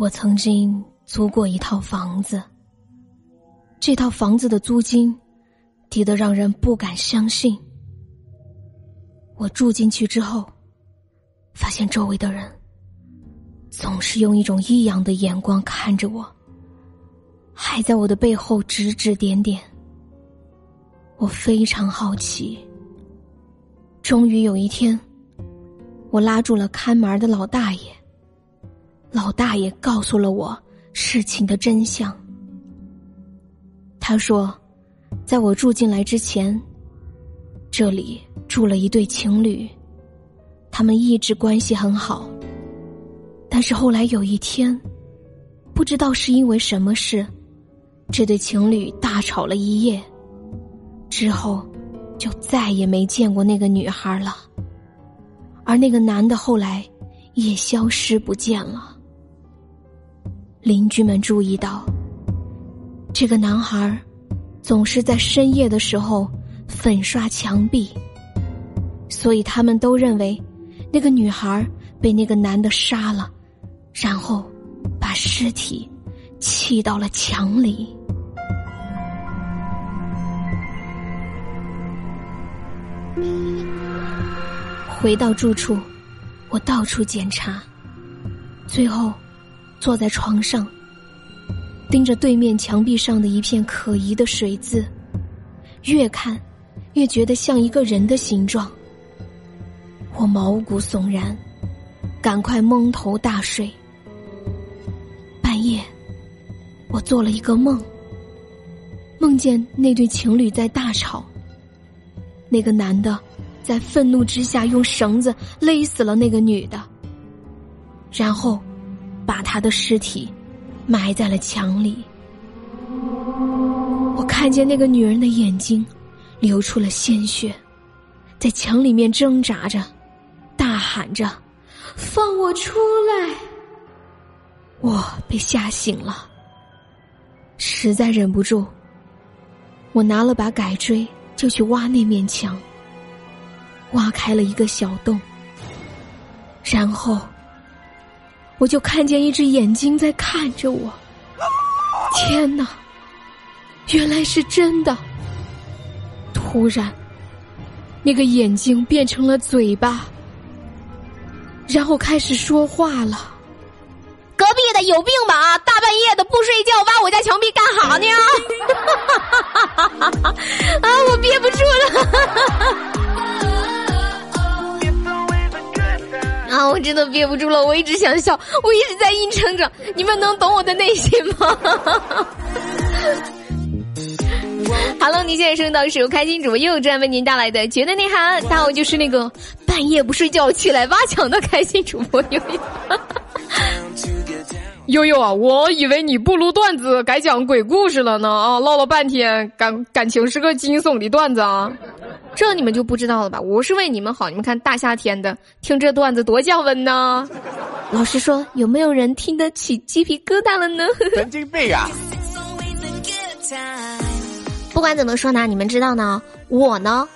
我曾经租过一套房子，这套房子的租金低得让人不敢相信。我住进去之后，发现周围的人总是用一种异样的眼光看着我，还在我的背后指指点点。我非常好奇。终于有一天，我拉住了看门的老大爷。老大爷告诉了我事情的真相。他说，在我住进来之前，这里住了一对情侣，他们一直关系很好。但是后来有一天，不知道是因为什么事，这对情侣大吵了一夜。之后，就再也没见过那个女孩了，而那个男的后来也消失不见了。邻居们注意到，这个男孩总是在深夜的时候粉刷墙壁，所以他们都认为那个女孩被那个男的杀了，然后把尸体砌到了墙里。回到住处，我到处检查，最后坐在床上，盯着对面墙壁上的一片可疑的水渍，越看越觉得像一个人的形状。我毛骨悚然，赶快蒙头大睡。半夜，我做了一个梦，梦见那对情侣在大吵。那个男的在愤怒之下用绳子勒死了那个女的，然后把他的尸体埋在了墙里。我看见那个女人的眼睛流出了鲜血，在墙里面挣扎着，大喊着：“放我出来！”我被吓醒了，实在忍不住，我拿了把改锥。就去挖那面墙，挖开了一个小洞，然后我就看见一只眼睛在看着我。天哪，原来是真的！突然，那个眼睛变成了嘴巴，然后开始说话了。隔壁的有病吧啊？大半夜的不睡觉，挖我家墙壁干哈呢？啊！我憋不住了！啊！我真的憋不住了！我一直想笑，我一直在硬撑着。你们能懂我的内心吗？Hello，你现在收听到是由开心主播悠悠专为您带来的绝对内涵。大家好，就是那个半夜不睡觉起来挖墙的开心主播悠悠。悠悠啊，我以为你不录段子，改讲鬼故事了呢啊！唠了半天，感感情是个惊悚的段子啊，这你们就不知道了吧？我是为你们好，你们看大夏天的听这段子多降温呢。老实说，有没有人听得起鸡皮疙瘩了呢？神经病啊！不管怎么说呢，你们知道呢，我呢，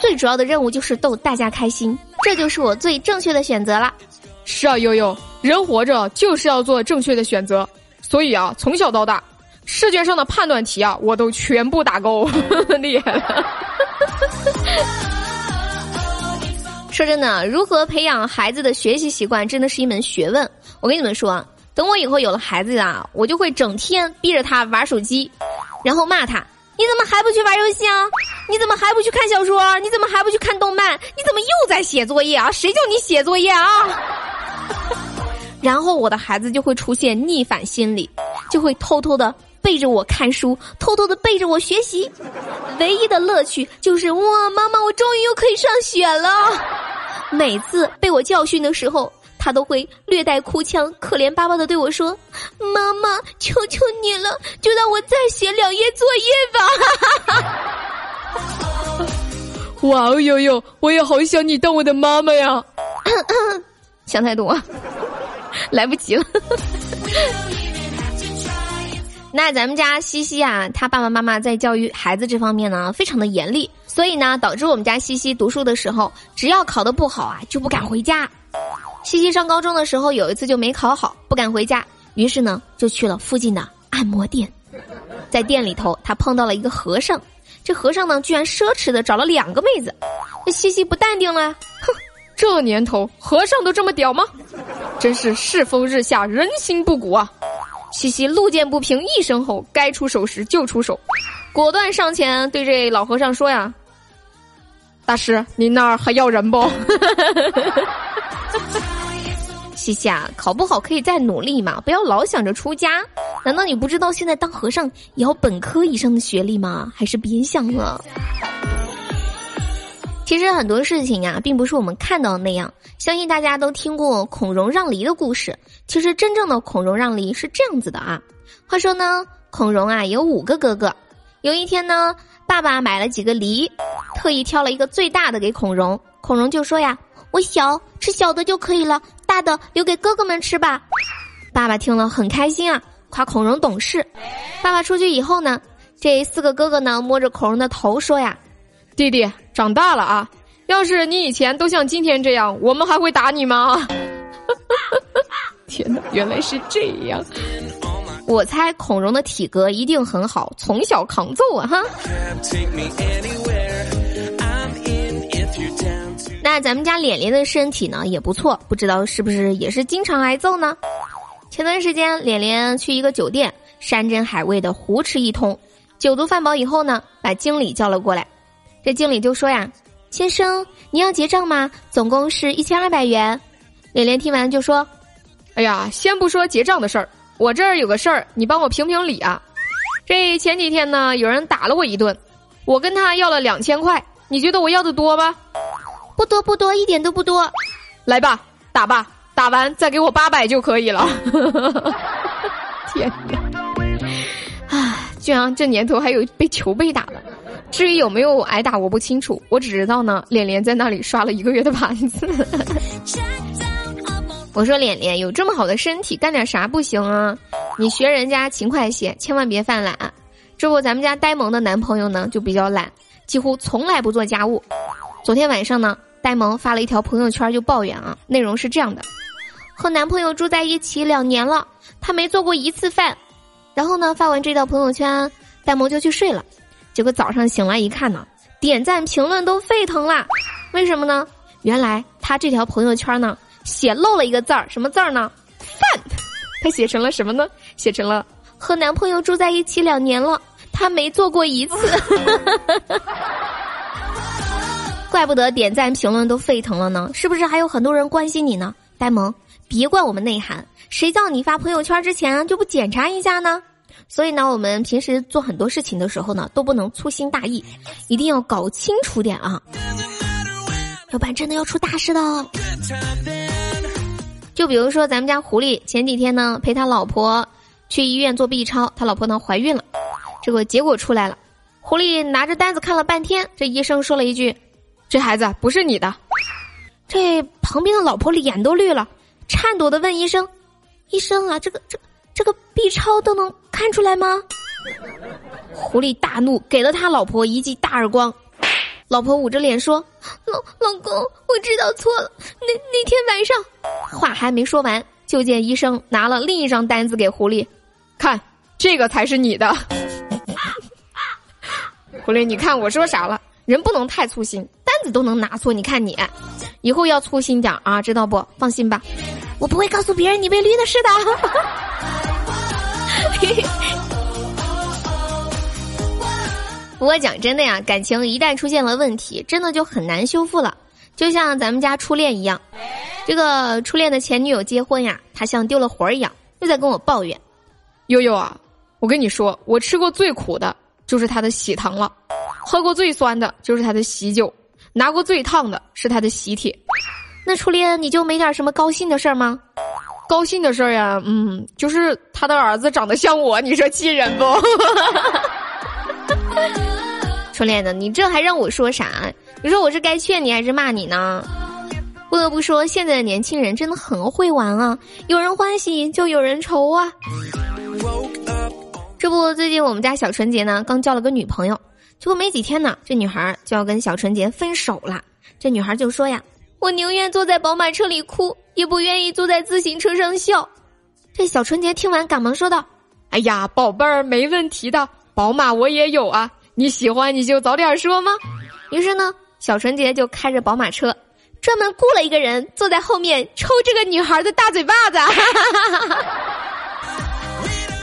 最主要的任务就是逗大家开心，这就是我最正确的选择了。是啊，悠悠，人活着就是要做正确的选择，所以啊，从小到大，试卷上的判断题啊，我都全部打勾，厉害了。说真的，如何培养孩子的学习习惯，真的是一门学问。我跟你们说，等我以后有了孩子啊，我就会整天逼着他玩手机，然后骂他。你怎么还不去玩游戏啊？你怎么还不去看小说？你怎么还不去看动漫？你怎么又在写作业啊？谁叫你写作业啊？然后我的孩子就会出现逆反心理，就会偷偷的背着我看书，偷偷的背着我学习。唯一的乐趣就是哇，妈妈，我终于又可以上学了。每次被我教训的时候。他都会略带哭腔，可怜巴巴的对我说：“妈妈，求求你了，就让我再写两页作业吧。”哇哦，悠悠，我也好想你当我的妈妈呀！想太多，来不及了。那咱们家西西啊，他爸爸妈妈在教育孩子这方面呢，非常的严厉，所以呢，导致我们家西西读书的时候，只要考得不好啊，就不敢回家。西西上高中的时候，有一次就没考好，不敢回家，于是呢就去了附近的按摩店。在店里头，他碰到了一个和尚，这和尚呢居然奢侈的找了两个妹子，这西西不淡定了，哼，这年头和尚都这么屌吗？真是世风日下，人心不古啊！西西路见不平一声吼，该出手时就出手，果断上前对这老和尚说呀：“大师，您那儿还要人不？” 西西啊，考不好可以再努力嘛，不要老想着出家。难道你不知道现在当和尚也要本科以上的学历吗？还是别想了。其实很多事情啊，并不是我们看到的那样。相信大家都听过孔融让梨的故事。其实真正的孔融让梨是这样子的啊。话说呢，孔融啊有五个哥哥。有一天呢，爸爸买了几个梨，特意挑了一个最大的给孔融。孔融就说呀：“我小，吃小的就可以了，大的留给哥哥们吃吧。”爸爸听了很开心啊。夸孔融懂事，爸爸出去以后呢，这四个哥哥呢摸着孔融的头说呀：“弟弟长大了啊，要是你以前都像今天这样，我们还会打你吗？” 天哪，原来是这样！我猜孔融的体格一定很好，从小扛揍啊哈。那咱们家脸脸的身体呢也不错，不知道是不是也是经常挨揍呢？前段时间，脸脸去一个酒店，山珍海味的胡吃一通，酒足饭饱以后呢，把经理叫了过来。这经理就说呀：“先生，您要结账吗？总共是一千二百元。”脸脸听完就说：“哎呀，先不说结账的事儿，我这儿有个事儿，你帮我评评理啊。这前几天呢，有人打了我一顿，我跟他要了两千块，你觉得我要的多吗？不多不多，一点都不多。来吧，打吧。”打完再给我八百就可以了。天哪！啊，居然这年头还有被球被打的。至于有没有挨打，我不清楚。我只知道呢，脸脸在那里刷了一个月的盘子。我说脸脸有这么好的身体，干点啥不行啊？你学人家勤快些，千万别犯懒。这不，咱们家呆萌的男朋友呢就比较懒，几乎从来不做家务。昨天晚上呢，呆萌发了一条朋友圈就抱怨啊，内容是这样的。和男朋友住在一起两年了，他没做过一次饭。然后呢，发完这条朋友圈，呆萌就去睡了。结果早上醒来一看呢，点赞评论都沸腾了。为什么呢？原来他这条朋友圈呢，写漏了一个字儿，什么字儿呢？饭。他写成了什么呢？写成了和男朋友住在一起两年了，他没做过一次。怪不得点赞评论都沸腾了呢，是不是还有很多人关心你呢？呆萌。别怪我们内涵，谁叫你发朋友圈之前就不检查一下呢？所以呢，我们平时做很多事情的时候呢，都不能粗心大意，一定要搞清楚点啊，要不然真的要出大事的。就比如说咱们家狐狸前几天呢，陪他老婆去医院做 B 超，他老婆呢怀孕了，这个结果出来了，狐狸拿着单子看了半天，这医生说了一句：“这孩子不是你的。”这旁边的老婆脸都绿了。颤抖的问医生：“医生啊，这个这这个 B 超都能看出来吗？”狐狸大怒，给了他老婆一记大耳光。老婆捂着脸说：“老老公，我知道错了。那那天晚上，话还没说完，就见医生拿了另一张单子给狐狸，看这个才是你的。狐狸，你看我说啥了？人不能太粗心，单子都能拿错。你看你，以后要粗心点啊，知道不？放心吧。”我不会告诉别人你被绿的是的。不过讲真的呀，感情一旦出现了问题，真的就很难修复了。就像咱们家初恋一样，这个初恋的前女友结婚呀，他像丢了魂儿一样，又在跟我抱怨。悠悠啊，我跟你说，我吃过最苦的就是他的喜糖了，喝过最酸的就是他的喜酒，拿过最烫的是他的喜帖。那初恋你就没点什么高兴的事儿吗？高兴的事儿呀，嗯，就是他的儿子长得像我，你说气人不？初恋的，你这还让我说啥？你说我是该劝你还是骂你呢？不得不说，现在的年轻人真的很会玩啊，有人欢喜就有人愁啊。这不，最近我们家小纯洁呢，刚交了个女朋友，结果没几天呢，这女孩就要跟小纯洁分手了。这女孩就说呀。我宁愿坐在宝马车里哭，也不愿意坐在自行车上笑。”这小纯洁听完，赶忙说道：“哎呀，宝贝儿，没问题的，宝马我也有啊，你喜欢你就早点说吗？”于是呢，小纯洁就开着宝马车，专门雇了一个人坐在后面抽这个女孩的大嘴巴子。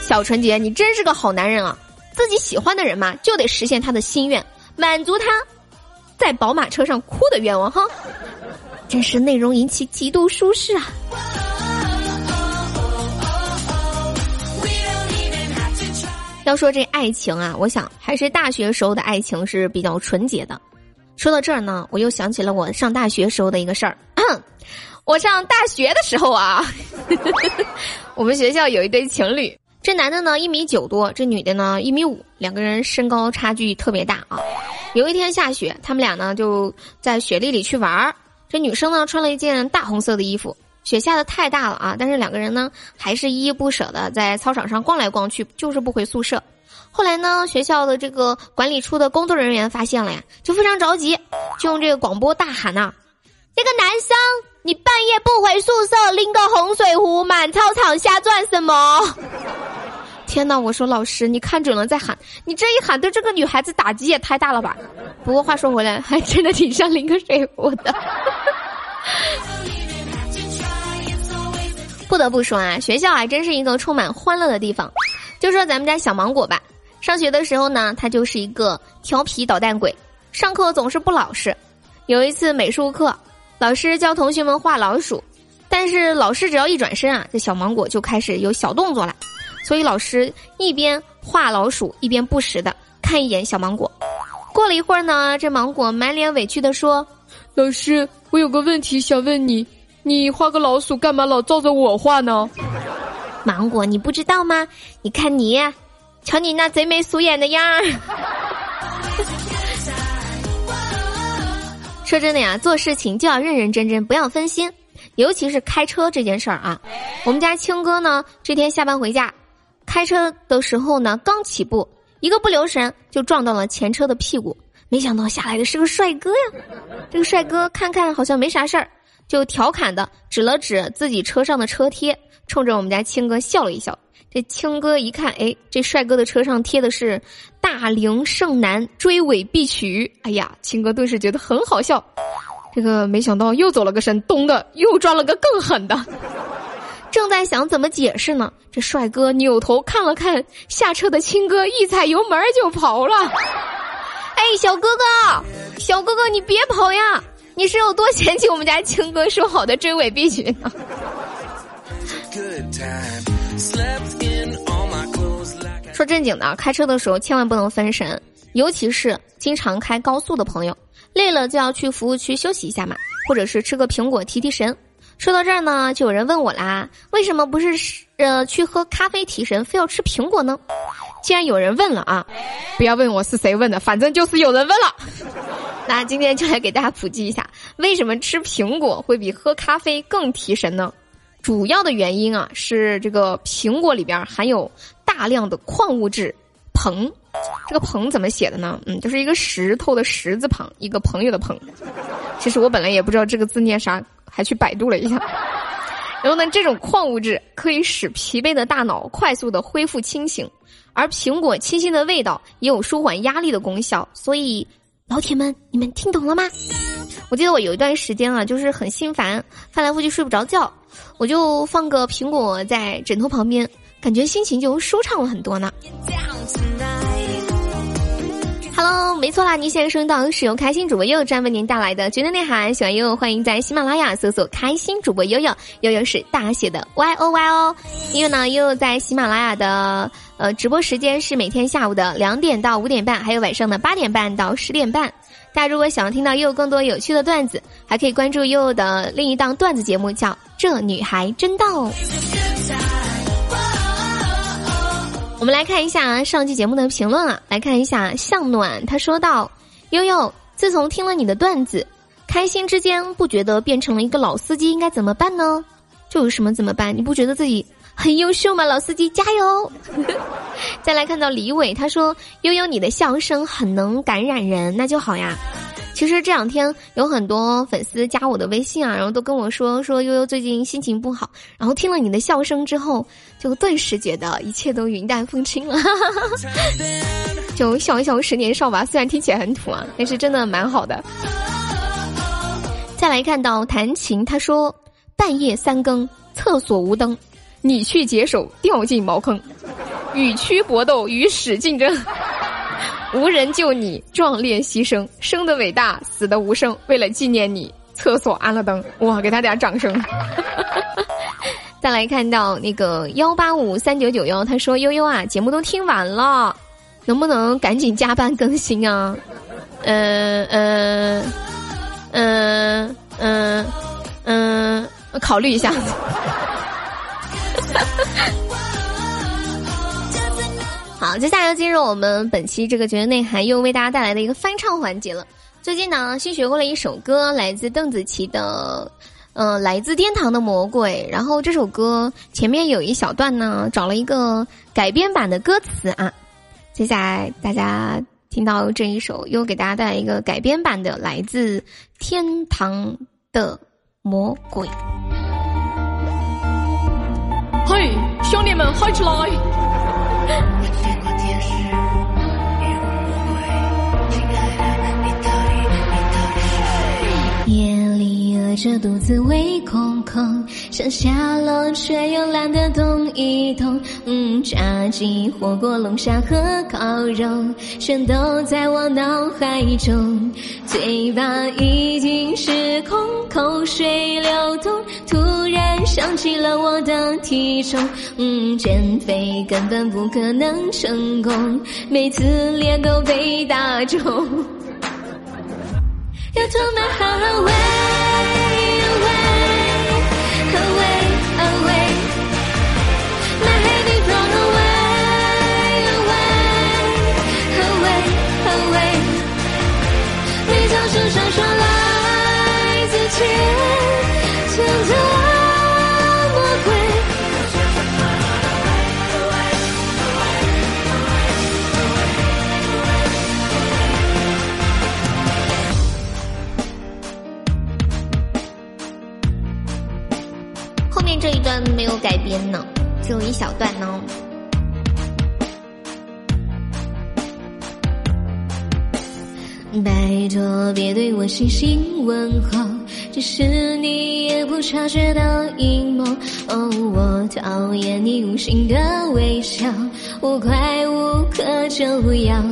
小纯洁，你真是个好男人啊！自己喜欢的人嘛，就得实现他的心愿，满足他在宝马车上哭的愿望哈。真是内容引起极度舒适啊！要说这爱情啊，我想还是大学时候的爱情是比较纯洁的。说到这儿呢，我又想起了我上大学时候的一个事儿。我上大学的时候啊，我们学校有一对情侣。这男的呢一米九多，这女的呢一米五，两个人身高差距特别大啊。有一天下雪，他们俩呢就在雪地里去玩儿。这女生呢穿了一件大红色的衣服，雪下的太大了啊，但是两个人呢还是依依不舍的在操场上逛来逛去，就是不回宿舍。后来呢，学校的这个管理处的工作人员发现了呀，就非常着急，就用这个广播大喊呐：“这个男生，你半夜不回宿舍，拎个红水壶满操场瞎转什么？” 天呐！我说老师，你看准了再喊，你这一喊对这个女孩子打击也太大了吧？不过话说回来，还真的挺像拎个水壶的。不得不说啊，学校还真是一个充满欢乐的地方。就说咱们家小芒果吧，上学的时候呢，他就是一个调皮捣蛋鬼，上课总是不老实。有一次美术课，老师教同学们画老鼠，但是老师只要一转身啊，这小芒果就开始有小动作了。所以老师一边画老鼠，一边不时的看一眼小芒果。过了一会儿呢，这芒果满脸委屈的说：“老师，我有个问题想问你，你画个老鼠干嘛老照着我画呢？”芒果，你不知道吗？你看你，瞧你那贼眉鼠眼的样儿。说真的呀，做事情就要认认真真，不要分心，尤其是开车这件事儿啊。我们家青哥呢，这天下班回家。开车的时候呢，刚起步，一个不留神就撞到了前车的屁股。没想到下来的是个帅哥呀！这个帅哥看看好像没啥事儿，就调侃的指了指自己车上的车贴，冲着我们家青哥笑了一笑。这青哥一看，哎，这帅哥的车上贴的是“大龄剩男追尾必娶”。哎呀，青哥顿时觉得很好笑。这个没想到又走了个神，咚的又撞了个更狠的。正在想怎么解释呢，这帅哥扭头看了看下车的青哥，一踩油门就跑了。哎，小哥哥，小哥哥，你别跑呀！你是有多嫌弃我们家青哥说好的追尾必须呢？说正经的，开车的时候千万不能分神，尤其是经常开高速的朋友，累了就要去服务区休息一下嘛，或者是吃个苹果提提神。说到这儿呢，就有人问我啦，为什么不是呃去喝咖啡提神，非要吃苹果呢？既然有人问了啊，不要问我是谁问的，反正就是有人问了。那今天就来给大家普及一下，为什么吃苹果会比喝咖啡更提神呢？主要的原因啊是这个苹果里边含有大量的矿物质硼，这个硼怎么写的呢？嗯，就是一个石头的石字旁，一个朋友的朋。其实我本来也不知道这个字念啥。还去百度了一下，然后呢，这种矿物质可以使疲惫的大脑快速的恢复清醒，而苹果清新的味道也有舒缓压力的功效。所以，老铁们，你们听懂了吗？我记得我有一段时间啊，就是很心烦，翻来覆去睡不着觉，我就放个苹果在枕头旁边，感觉心情就舒畅了很多呢。Hello，没错啦！您现在收听到是由开心主播悠悠专为您带来的绝对内涵，喜欢悠悠欢迎在喜马拉雅搜索“开心主播悠悠”，悠悠是大写的 Y O Y 哦。因为呢，悠悠在喜马拉雅的呃直播时间是每天下午的两点到五点半，还有晚上的八点半到十点半。大家如果想要听到悠悠更多有趣的段子，还可以关注悠悠的另一档段子节目，叫《这女孩真逗》。我们来看一下上期节目的评论啊，来看一下向暖，他说道：“悠悠，自从听了你的段子，开心之间不觉得变成了一个老司机，应该怎么办呢？就有什么怎么办？你不觉得自己很优秀吗？老司机加油！” 再来看到李伟，他说：“悠悠，你的笑声很能感染人，那就好呀。”其实这两天有很多粉丝加我的微信啊，然后都跟我说说悠悠最近心情不好，然后听了你的笑声之后，就顿时觉得一切都云淡风轻了，就笑一笑十年少吧。虽然听起来很土啊，但是真的蛮好的。再来看到弹琴，他说半夜三更，厕所无灯，你去解手掉进茅坑，与蛆搏斗，与屎竞争。无人救你，壮烈牺牲，生的伟大，死的无声。为了纪念你，厕所安了灯。哇，给他点掌声。再来看到那个幺八五三九九幺，他说：“悠悠啊，节目都听完了，能不能赶紧加班更新啊？”嗯嗯嗯嗯嗯，考虑一下。好，接下来进入我们本期这个节目内涵，又为大家带来的一个翻唱环节了。最近呢，新学过了一首歌，来自邓紫棋的，呃，来自天堂的魔鬼。然后这首歌前面有一小段呢，找了一个改编版的歌词啊。接下来大家听到这一首，又给大家带来一个改编版的来自天堂的魔鬼。嘿，兄弟们，嗨起来！着肚子胃空空，想下楼却又懒得动一动。嗯，炸鸡、火锅、龙虾和烤肉，全都在我脑海中。嘴巴已经失控，口水流动，突然想起了我的体重。嗯，减肥根本不可能成功，每次脸都被打肿。要这一段。没有改编呢，只有一小段呢。拜托别对我细心问候，这是你也不察觉的阴谋。哦，我讨厌你无心的微笑，无快无可救药。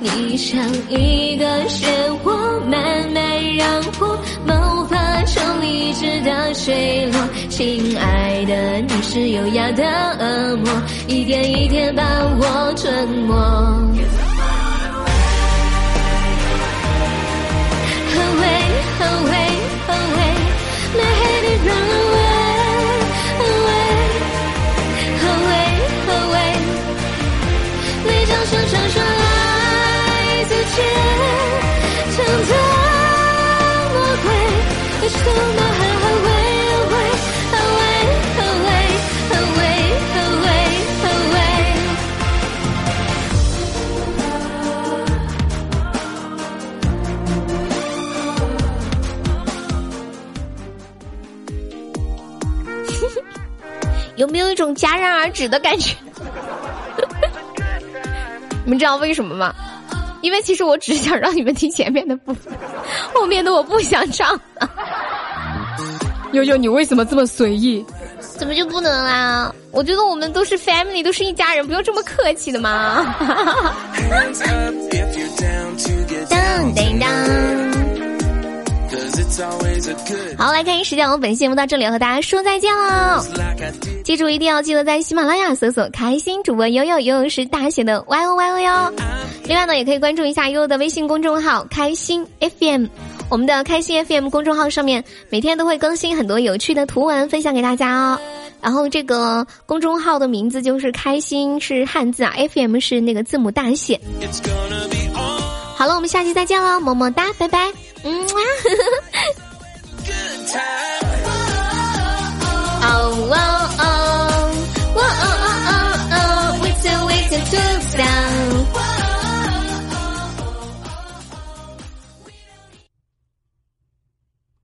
你像一个漩涡，慢慢让我发成理智的坠落。亲爱的，你是优雅的恶魔，一点一点把我吞没。有没有一种戛然而止的感觉？你们知道为什么吗？因为其实我只想让你们听前面的部分，后面的我不想唱。悠悠，你为什么这么随意？怎么就不能啦？我觉得我们都是 family，都是一家人，不用这么客气的吗？当当当。好，来看一时间，我们本期节目到这里要和大家说再见了。记住，一定要记得在喜马拉雅搜索“开心主播悠悠”，悠悠是大写的 Y O Y O 哟。另外呢，也可以关注一下悠悠的微信公众号“开心 FM”。我们的“开心 FM” 公众号上面每天都会更新很多有趣的图文，分享给大家哦。然后这个公众号的名字就是“开心”，是汉字啊，FM 是那个字母大写。好了，我们下期再见了，么么哒，拜拜，oh.